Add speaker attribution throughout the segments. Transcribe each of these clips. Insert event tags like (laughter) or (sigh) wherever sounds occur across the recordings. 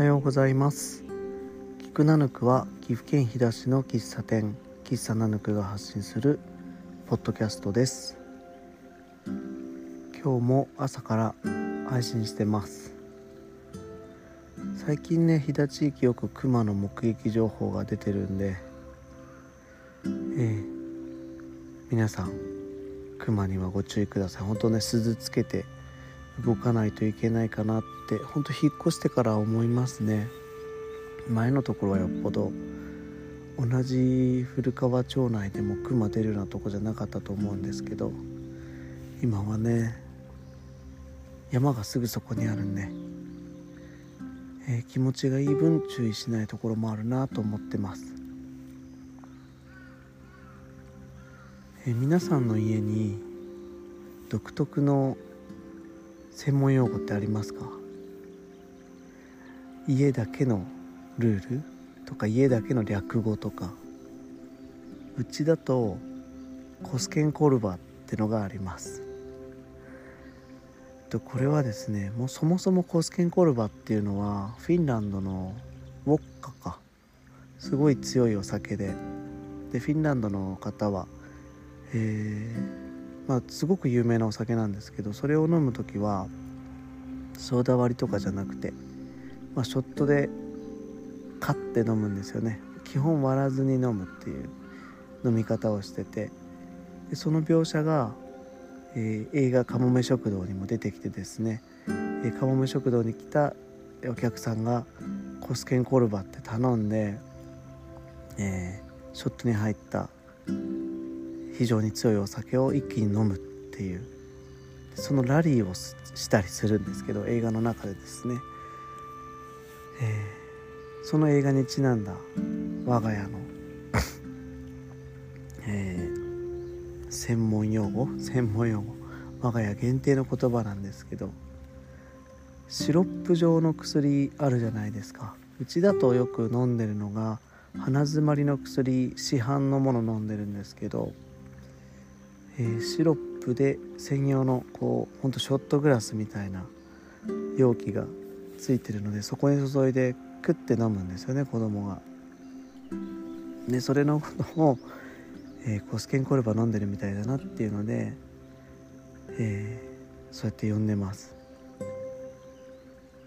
Speaker 1: はようございます。菊ナヌクは岐阜県飛騨市の喫茶店喫茶ナヌクが発信するポッドキャストです。今日も朝から配信してます。最近ね飛騨地域よく熊の目撃情報が出てるんでええ皆さん熊にはご注意ください。本当ね鈴つけて動かないといけないかなって本当引っ越してから思いますね。前のところはよっぽど同じ古川町内でも熊出るようなとこじゃなかったと思うんですけど今はね山がすぐそこにあるんで、えー、気持ちがいい分注意しないところもあるなと思ってます、えー、皆さんの家に独特の専門用語ってありますか？家だけのルールとか家だけの略語とか。うちだとコスケンコルバってのがあります。とこれはですねもうそもそもコスケンコルバっていうのはフィンランドのウォッカか。すごい強いお酒で。でフィンランドの方はえーまあ、すごく有名なお酒なんですけどそれを飲む時はソーダ割りとかじゃなくて、まあ、ショットでカッて飲むんですよね。基本割らずに飲むっていう飲み方をしててでその描写が、えー、映画「かもめ食堂」にも出てきてですね、え、かもめ食堂に来たお客さんがコスケンコルバって頼んで、えー、ショットに入った非常に強いお酒を一気に飲むっていう。そのラリーをしたりするんですけど映画の中でですね、えー、その映画にちなんだ我が家の (laughs) えー、専門用語？専門用語？我が家限定の言葉なんですけどシロップ状の薬あるじゃないですか。うちだとよく飲んでるのが鼻づまりの薬市販のもの飲んでるんですけどえー、シロップで専用のこうほんとショットグラスみたいな容器がついてるのでそこに注いでクッて飲むんですよね子供が。でそれのことを、えー、コスケンコルバ飲んでるみたいだなっていうので、えー、そうやって呼んでます。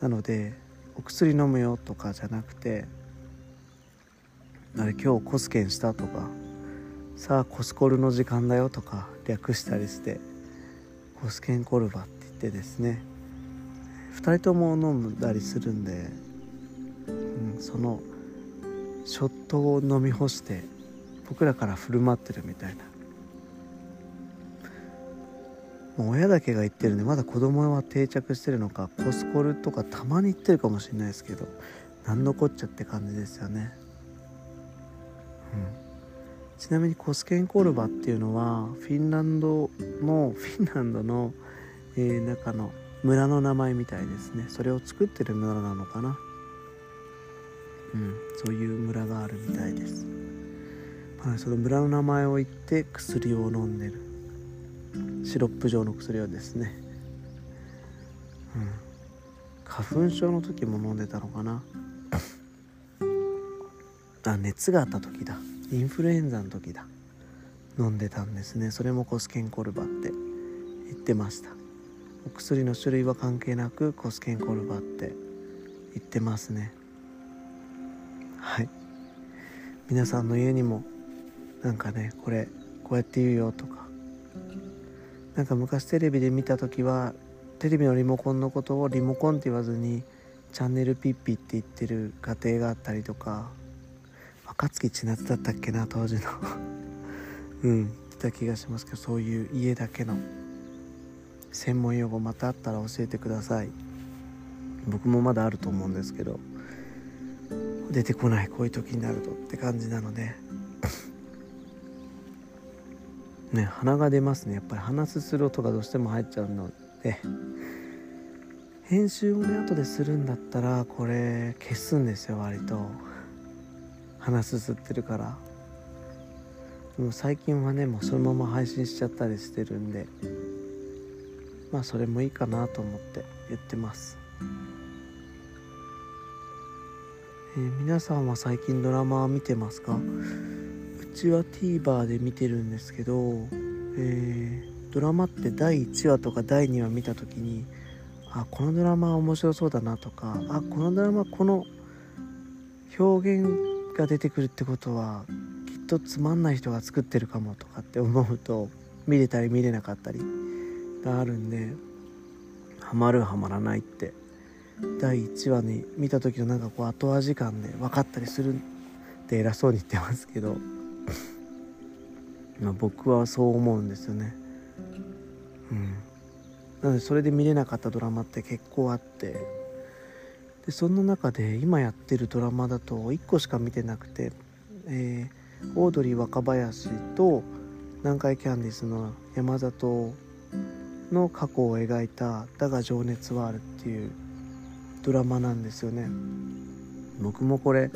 Speaker 1: なのでお薬飲むよとかじゃなくてあれ今日コスケンしたとかさあコスコルの時間だよとか略したりしてコスケンコルバって言ってですね2人とも飲んだりするんで、うん、そのショットを飲み干して僕らから振る舞ってるみたいな。もう親だけが言ってるんでまだ子供は定着してるのかコスコルとかたまに言ってるかもしれないですけど何のこっちゃって感じですよね。うん。ちなみにコスケンコルバっていうのはフィンランドのフィンランドの、えー、中の村の名前みたいですね。それを作ってる村なのかな。うんそういう村があるみたいです、まあ、その村の名前を言って薬を飲んでる。シロップ状の薬をですね。うん。花粉症の時も飲んでたのかな。あ熱があった時だ。インフルエンザの時だ。飲んでたんですね。それもコスケンコルバって。言ってました。お薬の種類は関係なくコスケンコルバって。言ってますね。はい。皆さんの家にもなんかねこれこうやって言うよとか。なんか昔テレビで見た時はテレビのリモコンのことをリモコンって言わずにチャンネルピッピって言ってる家庭があったりとか若槻千夏だったっけな当時の。(laughs) うん言った気がしますけどそういう家だけの専門用語またあったら教えてください。僕もまだあると思うんですけど出てこないこういう時になるとって感じなので。(laughs) ね鼻が出ますね。やっぱり鼻すする音がどうしても入っちゃうので。編集をね後でするんだったらこれ消すんですよ割と。鼻すすってるから。でも最近はねもうそのまま配信しちゃったりしてるんで。まあそれもいいかなと思って言ってます。えー、皆さんは最近ドラマ見てますか？うちは TVer で見てるんですけど、えー、ドラマって第1話とか第2話見た時にあこのドラマ面白そうだなとかあこのドラマこの表現が出てくるってことはきっとつまんない人が作ってるかもとかって思うと見れたり見れなかったりがあるんでハマるハマらないって第1話に見た時のなんかこう後味感で分かったりするって偉そうに言ってますけどま僕はそう思うんですよね。うん。なのでそれで見れなかったドラマって結構あってでその中で今やってるドラマだと1個しか見てなくて、えー、オードリー若林と南海キャンディーズの山里の過去を描いた「だが情熱はある」っていうドラマなんですよね。僕もこれ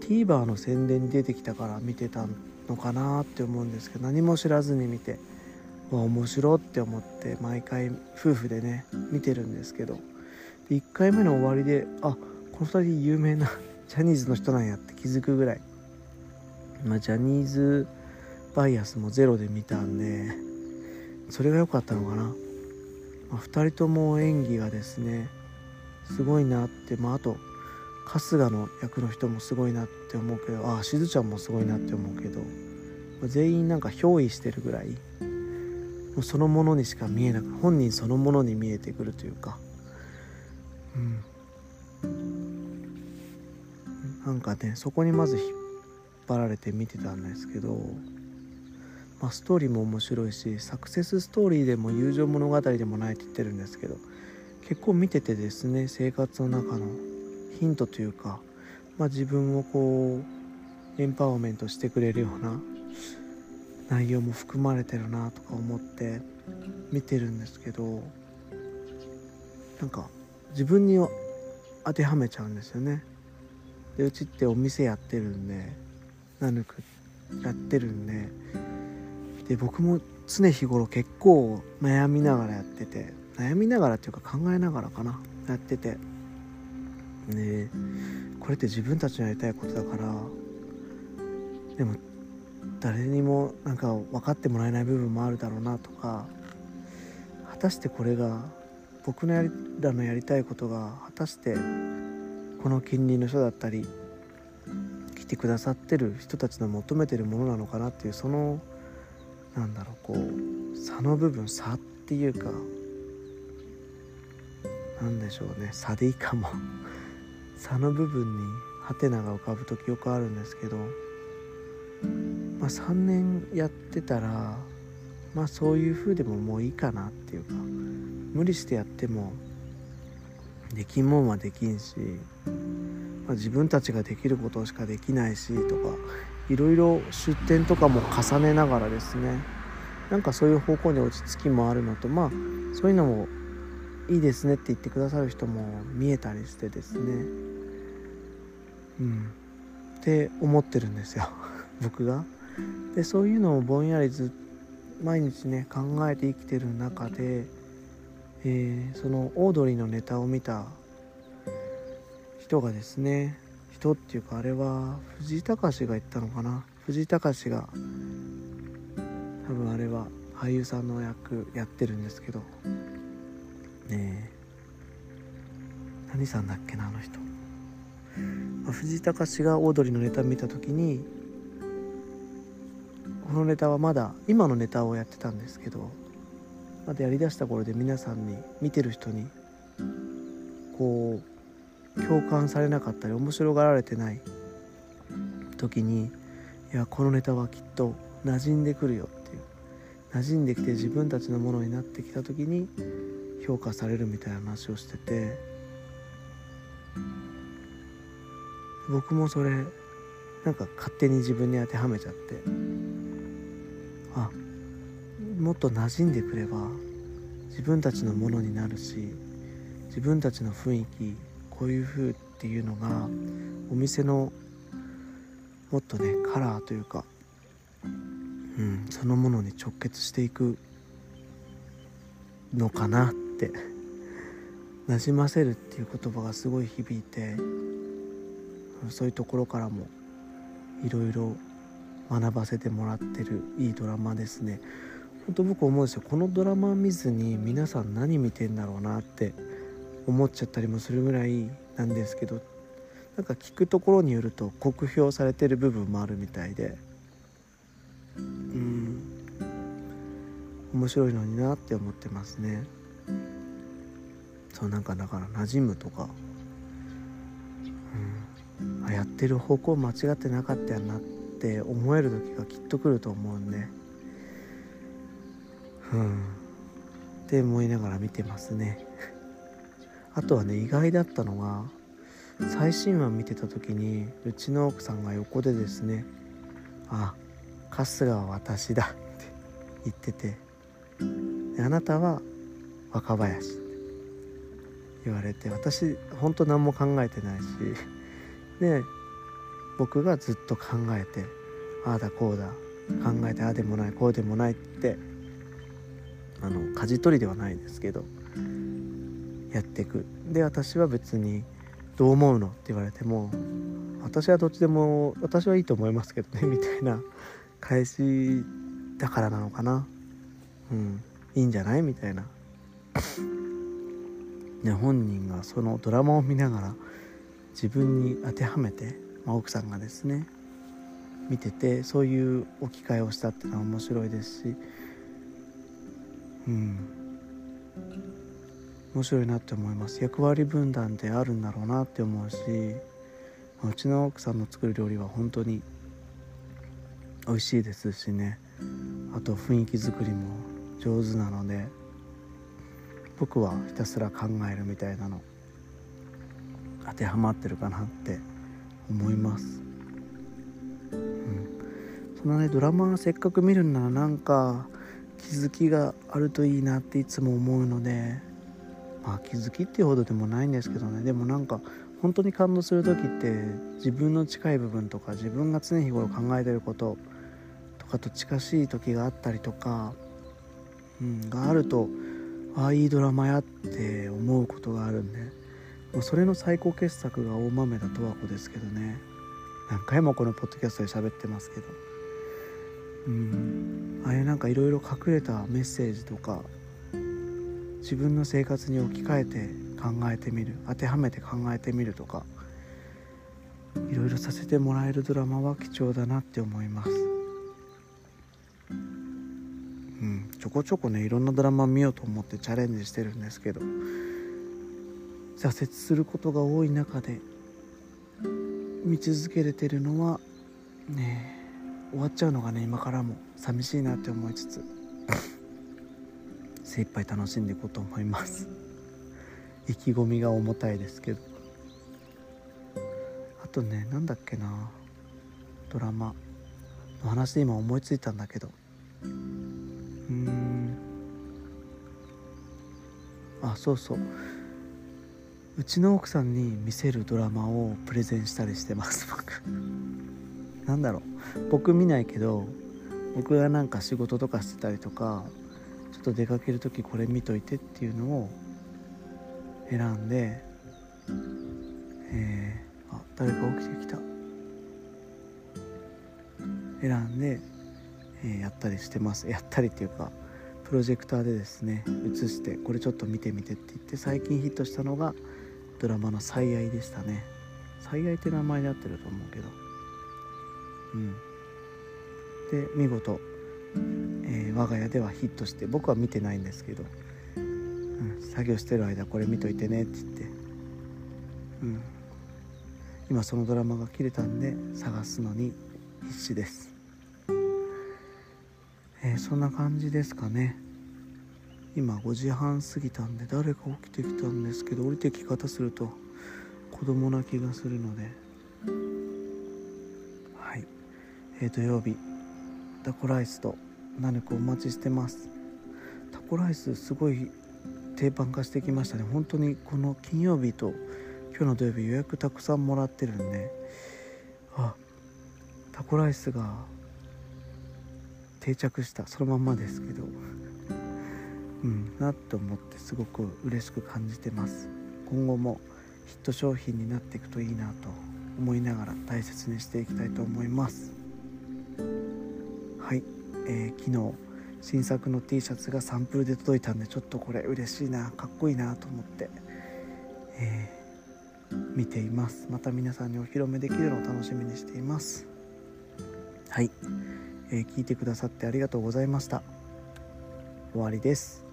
Speaker 1: TVer の宣伝に出てきたから見てたのかなって思うんですけど何も知らずに見てわ面白って思って毎回夫婦でね見てるんですけど1回目の終わりであこの2人有名な (laughs) ジャニーズの人なんやって気づくぐらい、まあ、ジャニーズバイアスもゼロで見たんでそれが良かったのかな、まあ、2人とも演技がですねすごいなってまああと春日の役の人もすごいなって思うけどああしずちゃんもすごいなって思うけど、まあ、全員なんか憑依してるぐらいもうそのものにしか見えなく本人そのものに見えてくるというか。うん。なんかねそこにまず引っ張られて見てたんですけどまあ、ストーリーも面白いしサクセスストーリーでも友情物語でもないって言ってるんですけど結構見ててですね生活の中のヒントというか、まあ、自分をこうエンパワーメントしてくれるような内容も含まれてるなとか思って見てるんですけどなんか自分に当てはめちゃうんですよね。でうちってお店やってるんでナヌクやってるんでで僕も常日頃結構悩みながらやってて悩みながらっていうか考えながらかなやってて。でこれって自分たちのやりたいことだからでも誰にもなんか分かってもらえない部分もあるだろうなとか果たしてこれが僕のやりらのやりたいことが果たしてこの近隣の人だったり来てくださってる人たちの求めてるものなのかなっていうそのなんだろうこう差の部分差っていうかなんでしょうね。差でいいかも。(laughs) 差の部分にハテナが浮かぶ時よくあるんですけど、まあ、3年やってたらまあそういう風でももういいかなっていうか無理してやってもできんもんはできんし、まあ、自分たちができることしかできないしとかいろいろ出店とかも重ねながらですねなんかそういう方向に落ち着きもあるのとまあそういうのもいいですねって言ってくださる人も見えたりしてですね。うん。って思ってるんですよ。(laughs) 僕が。でそういうのをぼんやりず毎日ね考えて生きてる中で、えー、そのオードリーのネタを見た人がですね人っていうかあれは藤井隆が言ったのかな？藤井隆が多分あれは俳優さんの役やってるんですけど。ねえ。何さんだっけなあの人、まあ、藤井隆がオードリーのネタ見た時にこのネタはまだ今のネタをやってたんですけどまだやりだした頃で皆さんに見てる人にこう共感されなかったり面白がられてない時にいやこのネタはきっと馴染んでくるよっていう馴染んできて自分たちのものになってきた時に評価されるみたいな話をしてて僕もそれなんか勝手に自分に当てはめちゃってもっと馴染んでくれば自分たちのものになるし自分たちの雰囲気こういう風っていうのがお店のもっとねカラーというか、うん、そのものに直結していくのかなってなじませるっていう言葉がすごい響いてそういうところからもいろいろ学ばせてもらってるいいドラマですね。本当僕思うんですよ。このドラマ見ずに皆さん何見てんだろうなって思っちゃったりもするぐらいなんですけどなんか聞くところによると酷評されてる部分もあるみたいでうん面白いのになって思ってますね。そうなんかだから馴染むとか、うん、あやってる方向間違ってなかったやなって思える時がきっと来ると思うんでうん。って思いながら見てますね。(laughs) あとはね意外だったのが最新話見てた時にうちの奥さんが横でですね「あ春日は私だ」って言ってて「あなたは若林」って言われて私本当何も考えてないしで僕がずっと考えてああだこうだ考えてああでもないこうでもないってあの舵取りではないですけどやっていく。で私は別にどう思うの?」って言われても私はどっちでも私はいいと思いますけどね (laughs) みたいな返しだからなのかな。うん。いいんじゃない？みたいな。ね本人がそのドラマを見ながら自分に当てはめて、まあ、奥さんがですね見ててそういう置き換えをしたっていうのは面白いですしうん。面白いなって思います。役割分担であるんだろうなって思うしうちの奥さんの作る料理は本当に美味しいですしね。あと雰囲気作りも上手なので僕はひたすら考えるみたいなの当てはまってるかなって思います、うん、そのねドラマせっかく見るならなんか気づきがあるといいなっていつも思うのでまあ気づきっていうほどでもないんですけどね。でもなんか本当に感動する時って自分の近い部分とか自分が常日頃考えてることとかと近しい時があったりとか、うん、があるとああいいドラマやって思うことがあるんでもうそれの最高傑作が大豆田十和子ですけどね。何回もこのポッドキャストで喋ってますけど。うん。あれなんかいろいろ隠れたメッセージとか自分の生活に置き換えて考えてみる。当てはめて考えてみるとかいろいろさせてもらえるドラマは貴重だなって思います。うん。ちょこちょこねいろんなドラマ見ようと思ってチャレンジしてるんですけど挫折することが多い中で見続けれてるのはねえ。終わっちゃうのがね今からも寂しいなって思いつつ (laughs) 精一杯楽しんでいこうと思います。(laughs) 意気込みが重たいですけど。あとねなんだっけなドラマ。の話で今思いついたんだけど。うん。あそうそう。うちの奥さんに見せるドラマをプレゼンしたりしてます僕。なんだろう。僕見ないけど僕がなんか仕事とかしてたりとかちょっと出かける時これ見といてっていうのを選んでえー、あ誰か起きてきた。選んで、えー、やったりしてます。やったりっていうかプロジェクターでですね映してこれちょっと見てみてって言って最近ヒットしたのがドラマの「最愛」でしたね最愛って名前になってると思うけど。うん。で見事えー、我が家ではヒットして僕は見てないんですけど、うん、作業してる間これ見といてねって言って、うん、今そのドラマが切れたんで探すのに必死です、えー、そんな感じですかね。今5時半過ぎたんで誰か起きてきたんですけど降りてき方すると子供な気がするので、えー、土曜日タコライスと何かお待ちしてます。タコライスすごい定番化してきましたね。本当にこの金曜日と今日の土曜日予約たくさんもらってるんで。あタコライスが定着した。そのまんまですけど。うんなと思ってすごく嬉しく感じてます。今後もヒット商品になっていくといいなと思いながら大切にしていきたいと思います。はい、えー、昨日新作の T シャツがサンプルで届いたんでちょっとこれ嬉しいなかっこいいなと思って、えー、見ています。また皆さんにお披露目できるのを楽しみにしています。はい、えー、聞いてくださってありがとうございました。終わりです。